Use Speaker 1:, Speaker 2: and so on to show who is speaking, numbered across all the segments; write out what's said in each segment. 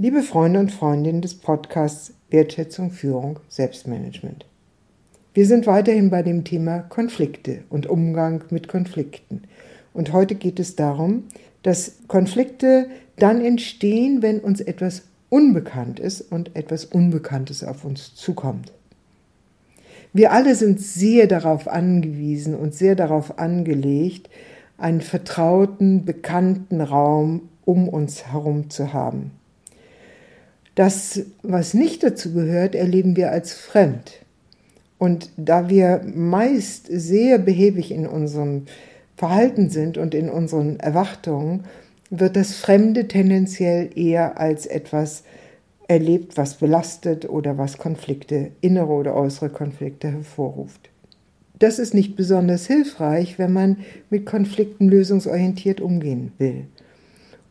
Speaker 1: Liebe Freunde und Freundinnen des Podcasts Wertschätzung, Führung, Selbstmanagement. Wir sind weiterhin bei dem Thema Konflikte und Umgang mit Konflikten. Und heute geht es darum, dass Konflikte dann entstehen, wenn uns etwas unbekannt ist und etwas Unbekanntes auf uns zukommt. Wir alle sind sehr darauf angewiesen und sehr darauf angelegt, einen vertrauten, bekannten Raum um uns herum zu haben. Das, was nicht dazu gehört, erleben wir als fremd. Und da wir meist sehr behäbig in unserem Verhalten sind und in unseren Erwartungen, wird das Fremde tendenziell eher als etwas erlebt, was belastet oder was Konflikte, innere oder äußere Konflikte hervorruft. Das ist nicht besonders hilfreich, wenn man mit Konflikten lösungsorientiert umgehen will.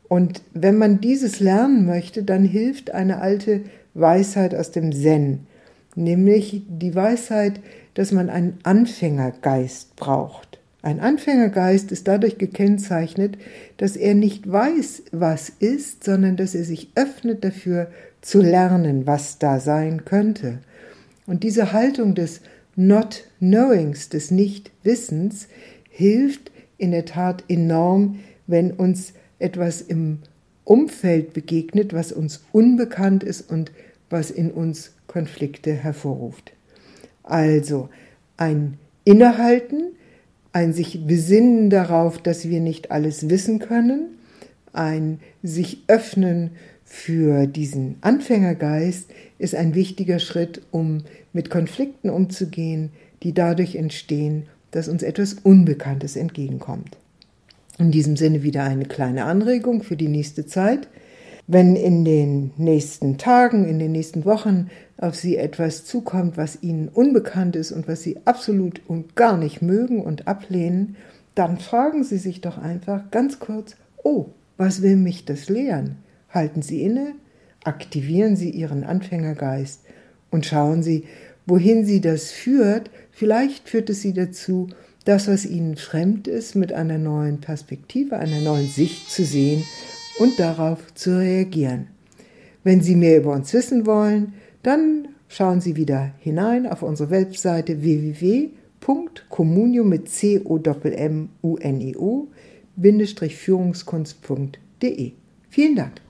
Speaker 1: Und wenn man dieses lernen möchte, dann hilft eine alte Weisheit aus dem Zen, nämlich die Weisheit, dass man einen Anfängergeist braucht. Ein Anfängergeist ist dadurch gekennzeichnet, dass er nicht weiß, was ist, sondern dass er sich öffnet dafür zu lernen, was da sein könnte. Und diese Haltung des Not Knowings, des Nichtwissens, hilft in der Tat enorm, wenn uns etwas im Umfeld begegnet, was uns unbekannt ist und was in uns Konflikte hervorruft. Also ein Innehalten, ein sich besinnen darauf, dass wir nicht alles wissen können, ein sich öffnen für diesen Anfängergeist ist ein wichtiger Schritt, um mit Konflikten umzugehen, die dadurch entstehen, dass uns etwas Unbekanntes entgegenkommt. In diesem Sinne wieder eine kleine Anregung für die nächste Zeit. Wenn in den nächsten Tagen, in den nächsten Wochen auf Sie etwas zukommt, was Ihnen unbekannt ist und was Sie absolut und gar nicht mögen und ablehnen, dann fragen Sie sich doch einfach ganz kurz, oh, was will mich das lehren? Halten Sie inne, aktivieren Sie Ihren Anfängergeist und schauen Sie, wohin Sie das führt. Vielleicht führt es Sie dazu, das, was Ihnen fremd ist, mit einer neuen Perspektive, einer neuen Sicht zu sehen und darauf zu reagieren. Wenn Sie mehr über uns wissen wollen, dann schauen Sie wieder hinein auf unsere Webseite www.communio mit c o m u n e o Führungskunst.de. Vielen Dank.